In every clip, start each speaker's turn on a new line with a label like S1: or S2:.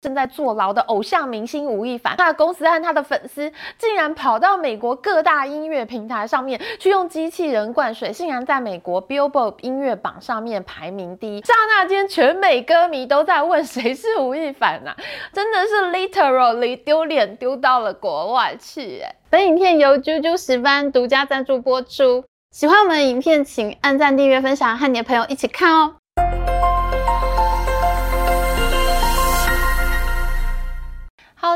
S1: 正在坐牢的偶像明星吴亦凡，他的公司和他的粉丝竟然跑到美国各大音乐平台上面去用机器人灌水，竟然在美国 Billboard 音乐榜上面排名第一。刹那间，全美歌迷都在问谁是吴亦凡啊？真的是 literally 丢脸丢到了国外去哎！
S2: 本影片由啾啾石斑独家赞助播出。喜欢我们的影片，请按赞、订阅、分享，和你的朋友一起看哦。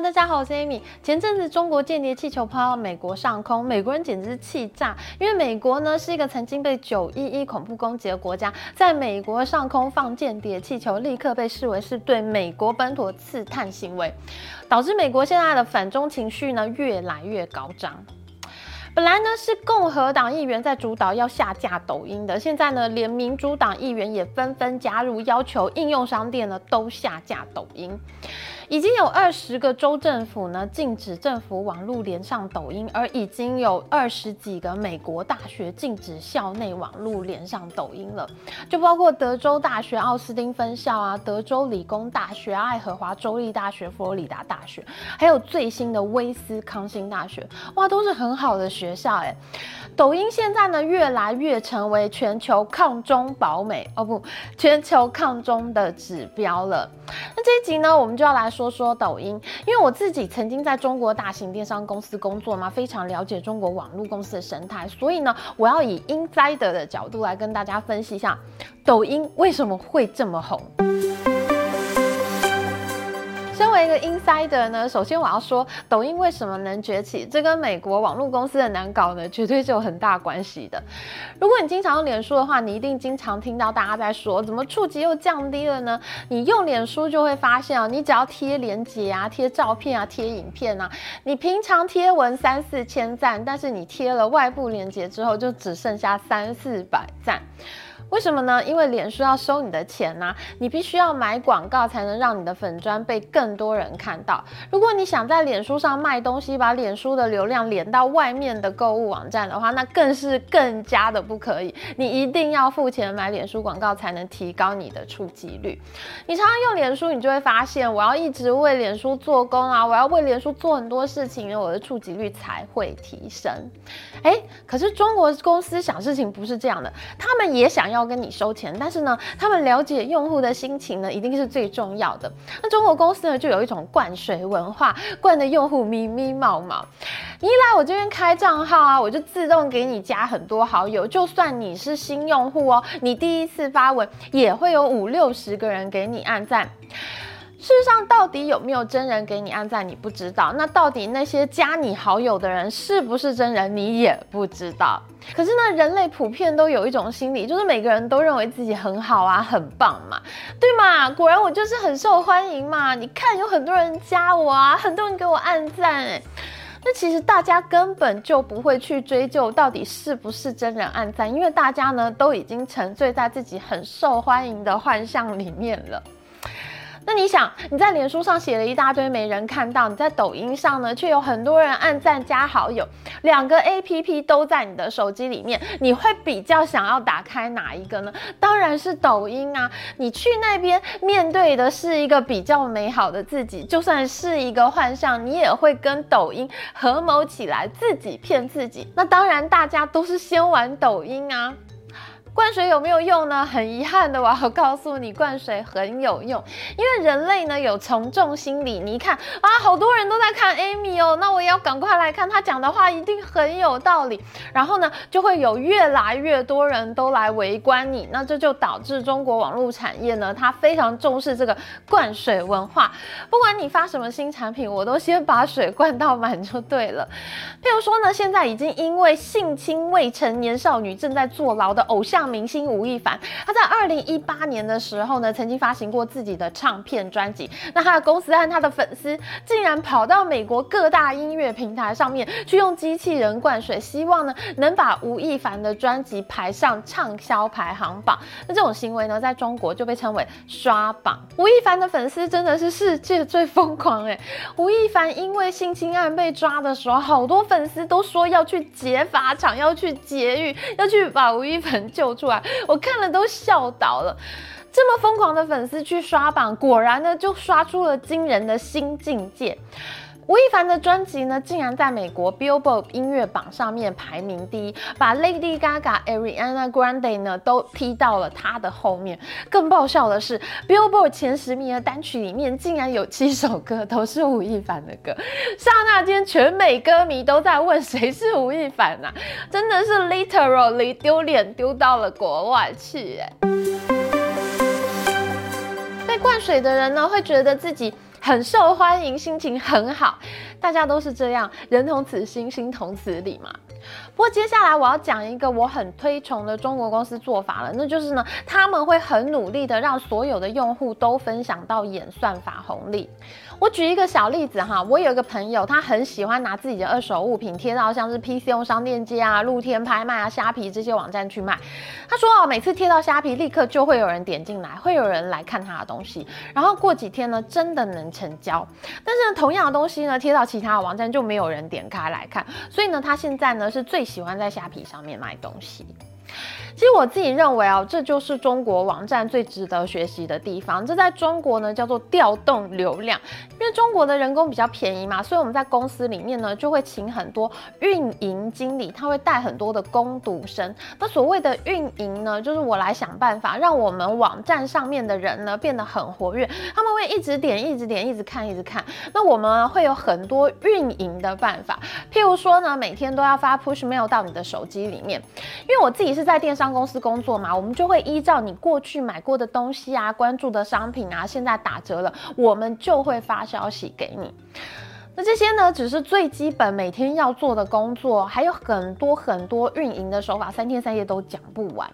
S1: 大家好，我是 Amy。前阵子中国间谍气球抛到美国上空，美国人简直是气炸，因为美国呢是一个曾经被九一一恐怖攻击的国家，在美国上空放间谍气球，立刻被视为是对美国本土刺探行为，导致美国现在的反中情绪呢越来越高涨。本来呢是共和党议员在主导要下架抖音的，现在呢连民主党议员也纷纷加入，要求应用商店呢都下架抖音。已经有二十个州政府呢禁止政府网络连上抖音，而已经有二十几个美国大学禁止校内网络连上抖音了，就包括德州大学奥斯汀分校啊、德州理工大学、爱荷华州立大学、佛罗里达大学，还有最新的威斯康星大学，哇，都是很好的学学校哎。抖音现在呢越来越成为全球抗中保美哦不，全球抗中的指标了。那这一集呢，我们就要来说说抖音，因为我自己曾经在中国大型电商公司工作嘛，非常了解中国网络公司的生态，所以呢，我要以 inside 的角度来跟大家分析一下抖音为什么会这么红。身为一个 insider 呢，首先我要说，抖音为什么能崛起，这跟美国网络公司的难搞呢，绝对是有很大关系的。如果你经常用脸书的话，你一定经常听到大家在说，怎么触及又降低了呢？你用脸书就会发现啊，你只要贴链接啊、贴照片啊、贴影片啊，你平常贴文三四千赞，但是你贴了外部链接之后，就只剩下三四百赞。为什么呢？因为脸书要收你的钱呐、你必须要买广告才能让你的粉专被更多人看到。如果你想在脸书上卖东西，把脸书的流量连到外面的购物网站的话，那更是更加的不可以。你一定要付钱买脸书广告才能提高你的触及率。你常常用脸书，你就会发现，我要一直为脸书做工啊，我要为脸书做很多事情，我的触及率才会提升。诶，可是中国公司想事情不是这样的，他们也想要。跟你收钱，但是呢，他们了解用户的心情呢，一定是最重要的。那中国公司呢，就有一种灌水文化，灌的用户咪咪冒冒。你来我这边开账号啊，我就自动给你加很多好友，就算你是新用户哦，你第一次发文也会有五六十个人给你按赞。事实上，到底有没有真人给你按赞，你不知道。那到底那些加你好友的人是不是真人，你也不知道。可是呢，人类普遍都有一种心理，就是每个人都认为自己很好啊，很棒嘛，对嘛？果然我就是很受欢迎嘛。你看，有很多人加我啊，很多人给我按赞，那其实大家根本就不会去追究到底是不是真人按赞，因为大家呢都已经沉醉在自己很受欢迎的幻象里面了。那你想，你在脸书上写了一大堆没人看到，你在抖音上呢，却有很多人按赞加好友，两个 APP 都在你的手机里面，你会比较想要打开哪一个呢？当然是抖音啊！你去那边面对的是一个比较美好的自己，就算是一个幻象，你也会跟抖音合谋起来，自己骗自己。那当然，大家都是先玩抖音啊。灌水有没有用呢？很遗憾的，我要告诉你，灌水很有用。因为人类呢有从众心理，你看啊，好多人都在看 Amy 哦，那我也要赶快来看，他讲的话一定很有道理。然后呢，就会有越来越多人都来围观你，那这就导致中国网络产业呢，它非常重视这个灌水文化。不管你发什么新产品，我都先把水灌到满就对了。譬如说呢，现在已经因为性侵未成年少女正在坐牢的偶像。明星吴亦凡，他在二零一八年的时候呢，曾经发行过自己的唱片专辑。那他的公司和他的粉丝竟然跑到美国各大音乐平台上面去用机器人灌水，希望呢能把吴亦凡的专辑排上畅销排行榜。那这种行为呢，在中国就被称为刷榜。吴亦凡的粉丝真的是世界最疯狂哎！吴亦凡因为性侵案被抓的时候，好多粉丝都说要去劫法场，要去劫狱，要去把吴亦凡救出来，我看了都笑倒了。这么疯狂的粉丝去刷榜，果然呢就刷出了惊人的新境界。吴亦凡的专辑呢，竟然在美国 Billboard 音乐榜上面排名第一，把 Lady Gaga、Ariana Grande 呢都踢到了他的后面。更爆笑的是，Billboard 前十名的单曲里面，竟然有七首歌都是吴亦凡的歌。刹那间，全美歌迷都在问谁是吴亦凡啊？真的是 literally 丢脸丢到了国外去哎！被灌水的人呢，会觉得自己。很受欢迎，心情很好，大家都是这样，人同此心，心同此理嘛。不过接下来我要讲一个我很推崇的中国公司做法了，那就是呢，他们会很努力的让所有的用户都分享到演算法红利。我举一个小例子哈，我有一个朋友，他很喜欢拿自己的二手物品贴到像是 PC 用商店街啊、露天拍卖啊、虾皮这些网站去卖。他说哦，每次贴到虾皮，立刻就会有人点进来，会有人来看他的东西，然后过几天呢，真的能成交。但是呢，同样的东西呢，贴到其他网站就没有人点开来看，所以呢，他现在呢是最喜欢在虾皮上面买东西。其实我自己认为哦，这就是中国网站最值得学习的地方。这在中国呢叫做调动流量，因为中国的人工比较便宜嘛，所以我们在公司里面呢就会请很多运营经理，他会带很多的工读生。那所谓的运营呢，就是我来想办法让我们网站上面的人呢变得很活跃，他们会一直点、一直点、一直看、一直看。那我们会有很多运营的办法，譬如说呢，每天都要发 push mail 到你的手机里面，因为我自己是在电商。公司工作嘛，我们就会依照你过去买过的东西啊、关注的商品啊，现在打折了，我们就会发消息给你。那这些呢，只是最基本每天要做的工作，还有很多很多运营的手法，三天三夜都讲不完。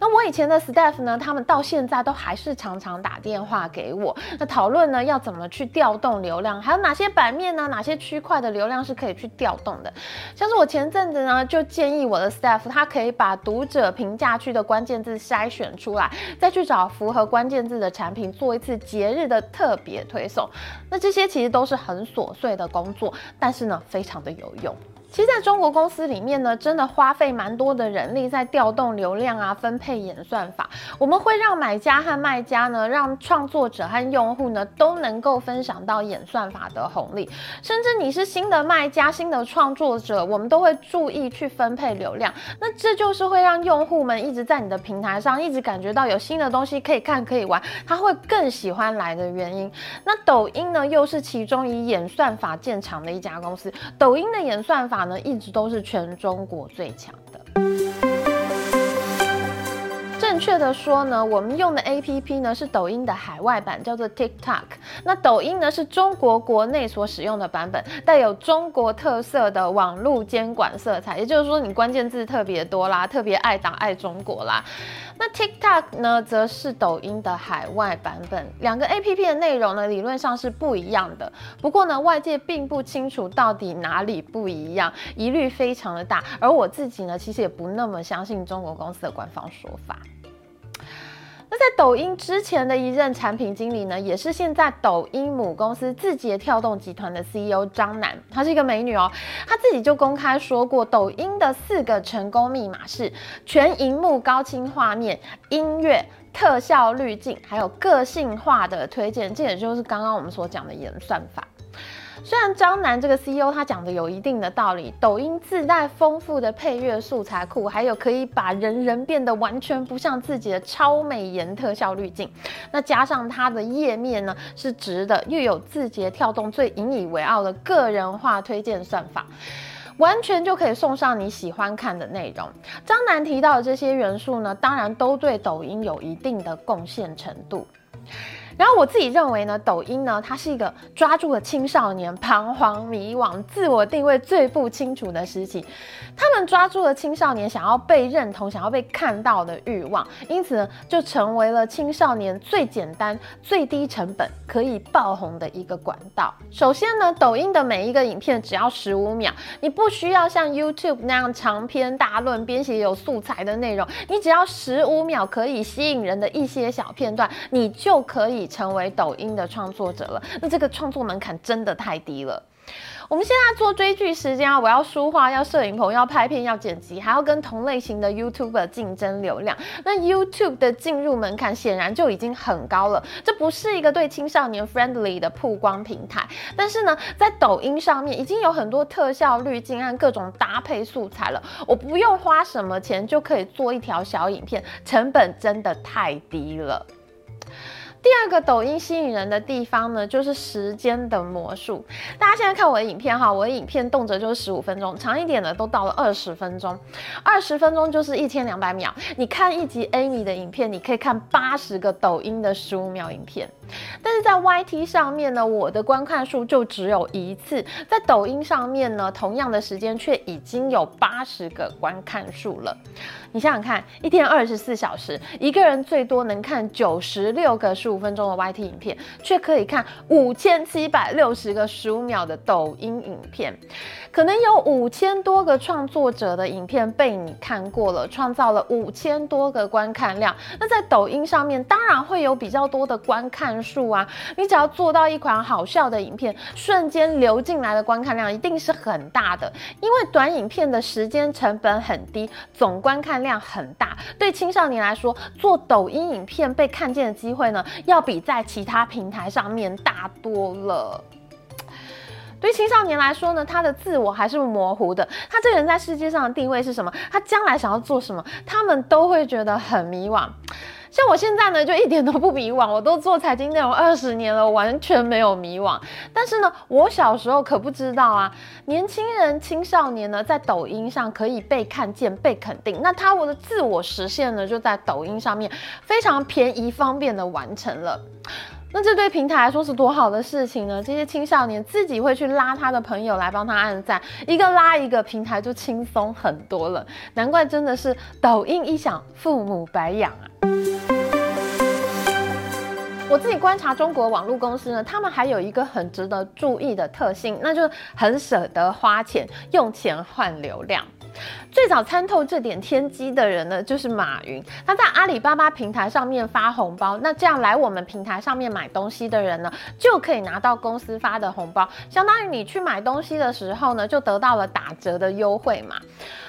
S1: 那我以前的 staff 呢，他们到现在都还是常常打电话给我，那讨论呢要怎么去调动流量，还有哪些版面呢，哪些区块的流量是可以去调动的。像是我前阵子呢，就建议我的 staff，他可以把读者评价区的关键字筛选出来，再去找符合关键字的产品，做一次节日的特别推送。那这些其实都是很琐碎的工作，但是呢，非常的有用。其实，在中国公司里面呢，真的花费蛮多的人力在调动流量啊，分配演算法。我们会让买家和卖家呢，让创作者和用户呢，都能够分享到演算法的红利。甚至你是新的卖家、新的创作者，我们都会注意去分配流量。那这就是会让用户们一直在你的平台上，一直感觉到有新的东西可以看、可以玩，他会更喜欢来的原因。那抖音呢，又是其中以演算法见长的一家公司。抖音的演算法呢，一直都是全中国最强的。确的说呢，我们用的 APP 呢是抖音的海外版，叫做 TikTok。那抖音呢是中国国内所使用的版本，带有中国特色的网络监管色彩。也就是说，你关键字特别多啦，特别爱党爱中国啦。那 TikTok 呢，则是抖音的海外版本。两个 APP 的内容呢，理论上是不一样的。不过呢，外界并不清楚到底哪里不一样，疑虑非常的大。而我自己呢，其实也不那么相信中国公司的官方说法。那在抖音之前的一任产品经理呢，也是现在抖音母公司字节跳动集团的 CEO 张楠，她是一个美女哦，她自己就公开说过，抖音的四个成功密码是全荧幕高清画面、音乐、特效滤镜，还有个性化的推荐，这也就是刚刚我们所讲的演算法。虽然张楠这个 CEO 他讲的有一定的道理，抖音自带丰富的配乐素材库，还有可以把人人变得完全不像自己的超美颜特效滤镜，那加上它的页面呢是直的，又有字节跳动最引以为傲的个人化推荐算法，完全就可以送上你喜欢看的内容。张楠提到的这些元素呢，当然都对抖音有一定的贡献程度。然后我自己认为呢，抖音呢，它是一个抓住了青少年彷徨迷惘、自我定位最不清楚的时期。他们抓住了青少年想要被认同、想要被看到的欲望，因此呢，就成为了青少年最简单、最低成本可以爆红的一个管道。首先呢，抖音的每一个影片只要十五秒，你不需要像 YouTube 那样长篇大论、编写有素材的内容，你只要十五秒可以吸引人的一些小片段，你就可以。成为抖音的创作者了。那这个创作门槛真的太低了。我们现在做追剧时间啊，我要书画，要摄影棚，要拍片，要剪辑，还要跟同类型的 YouTube 竞争流量。那 YouTube 的进入门槛显然就已经很高了，这不是一个对青少年 friendly 的曝光平台。但是呢，在抖音上面已经有很多特效滤镜和各种搭配素材了，我不用花什么钱就可以做一条小影片，成本真的太低了。第二个抖音吸引人的地方呢，就是时间的魔术。大家现在看我的影片哈，我的影片动辄就是十五分钟，长一点的都到了二十分钟。二十分钟就是一千两百秒。你看一集 Amy 的影片，你可以看八十个抖音的十五秒影片。但是在 YT 上面呢，我的观看数就只有一次。在抖音上面呢，同样的时间却已经有八十个观看数了。你想想看，一天二十四小时，一个人最多能看九十六个十五分钟的 YT 影片，却可以看五千七百六十个十五秒的抖音影片。可能有五千多个创作者的影片被你看过了，创造了五千多个观看量。那在抖音上面，当然会有比较多的观看数啊。你只要做到一款好笑的影片，瞬间流进来的观看量一定是很大的，因为短影片的时间成本很低，总观看量很大。对青少年来说，做抖音影片被看见的机会呢，要比在其他平台上面大多了。对青少年来说呢，他的自我还是模糊的。他这个人在世界上的地位是什么？他将来想要做什么？他们都会觉得很迷惘。像我现在呢，就一点都不迷惘。我都做财经内容二十年了，完全没有迷惘。但是呢，我小时候可不知道啊，年轻人、青少年呢，在抖音上可以被看见、被肯定。那他我的自我实现呢，就在抖音上面非常便宜、方便的完成了。那这对平台来说是多好的事情呢？这些青少年自己会去拉他的朋友来帮他按赞，一个拉一个，平台就轻松很多了。难怪真的是抖音一响，父母白养啊！我自己观察中国网络公司呢，他们还有一个很值得注意的特性，那就是很舍得花钱，用钱换流量。最早参透这点天机的人呢，就是马云。他在阿里巴巴平台上面发红包，那这样来我们平台上面买东西的人呢，就可以拿到公司发的红包，相当于你去买东西的时候呢，就得到了打折的优惠嘛。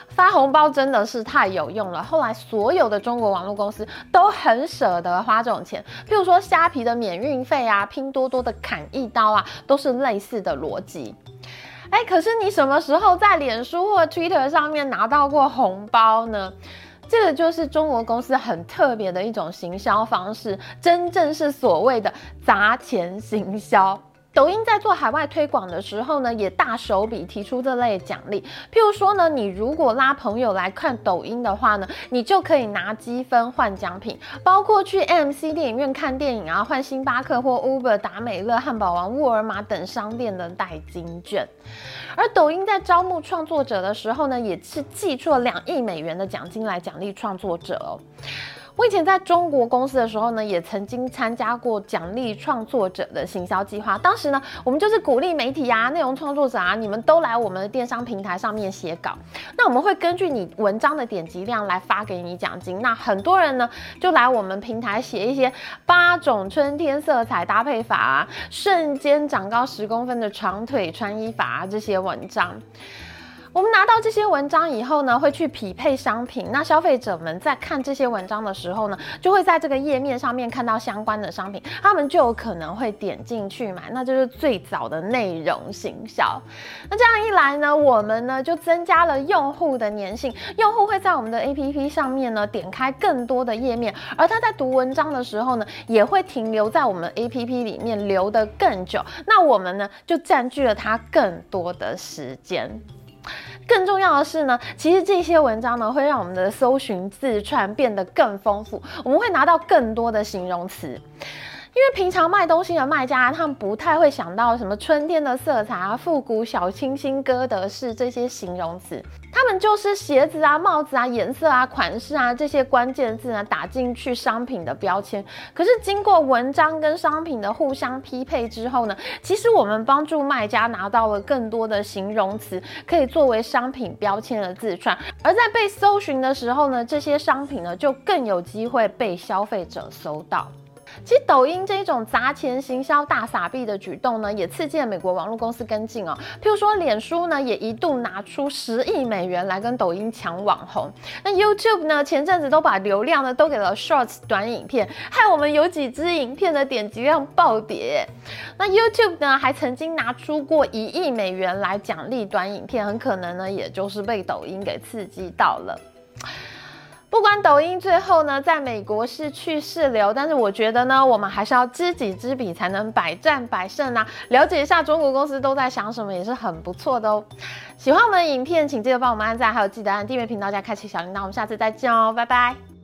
S1: 发红包真的是太有用了。后来所有的中国网络公司都很舍得花这种钱，譬如说虾皮的免运费啊，拼多多的砍一刀啊，都是类似的逻辑。哎，可是你什么时候在脸书或 Twitter 上面拿到过红包呢？这个就是中国公司很特别的一种行销方式，真正是所谓的砸钱行销。抖音在做海外推广的时候呢，也大手笔提出这类奖励。譬如说呢，你如果拉朋友来看抖音的话呢，你就可以拿积分换奖品，包括去 MC 电影院看电影啊，换星巴克或 Uber、达美乐、汉堡王、沃尔玛等商店的代金券。而抖音在招募创作者的时候呢，也是寄出了两亿美元的奖金来奖励创作者哦。我以前在中国公司的时候呢，也曾经参加过奖励创作者的行销计划。当时呢，我们就是鼓励媒体啊、内容创作者啊，你们都来我们的电商平台上面写稿。那我们会根据你文章的点击量来发给你奖金。那很多人呢，就来我们平台写一些八种春天色彩搭配法啊，瞬间长高十公分的长腿穿衣法啊，这些文章。我们拿到这些文章以后呢，会去匹配商品。那消费者们在看这些文章的时候呢，就会在这个页面上面看到相关的商品，他们就有可能会点进去买。那就是最早的内容行销。那这样一来呢，我们呢就增加了用户的粘性，用户会在我们的 APP 上面呢点开更多的页面，而他在读文章的时候呢，也会停留在我们 APP 里面留得更久。那我们呢就占据了他更多的时间。更重要的是呢，其实这些文章呢会让我们的搜寻字串变得更丰富，我们会拿到更多的形容词。因为平常卖东西的卖家，他们不太会想到什么春天的色彩啊、复古小清新、歌德式这些形容词，他们就是鞋子啊、帽子啊、颜色啊、款式啊这些关键字呢打进去商品的标签。可是经过文章跟商品的互相匹配之后呢，其实我们帮助卖家拿到了更多的形容词，可以作为商品标签的字串，而在被搜寻的时候呢，这些商品呢就更有机会被消费者搜到。其实抖音这一种砸钱行销大撒币的举动呢，也刺激了美国网络公司跟进哦。譬如说，脸书呢也一度拿出十亿美元来跟抖音抢网红。那 YouTube 呢，前阵子都把流量呢都给了 Shorts 短影片，害我们有几支影片的点击量暴跌。那 YouTube 呢还曾经拿出过一亿美元来奖励短影片，很可能呢也就是被抖音给刺激到了。不管抖音最后呢，在美国是去是留，但是我觉得呢，我们还是要知己知彼，才能百战百胜啊！了解一下中国公司都在想什么，也是很不错的哦。喜欢我们的影片，请记得帮我们按赞，还有记得按订阅频道加开启小铃铛。我们下次再见哦，拜拜。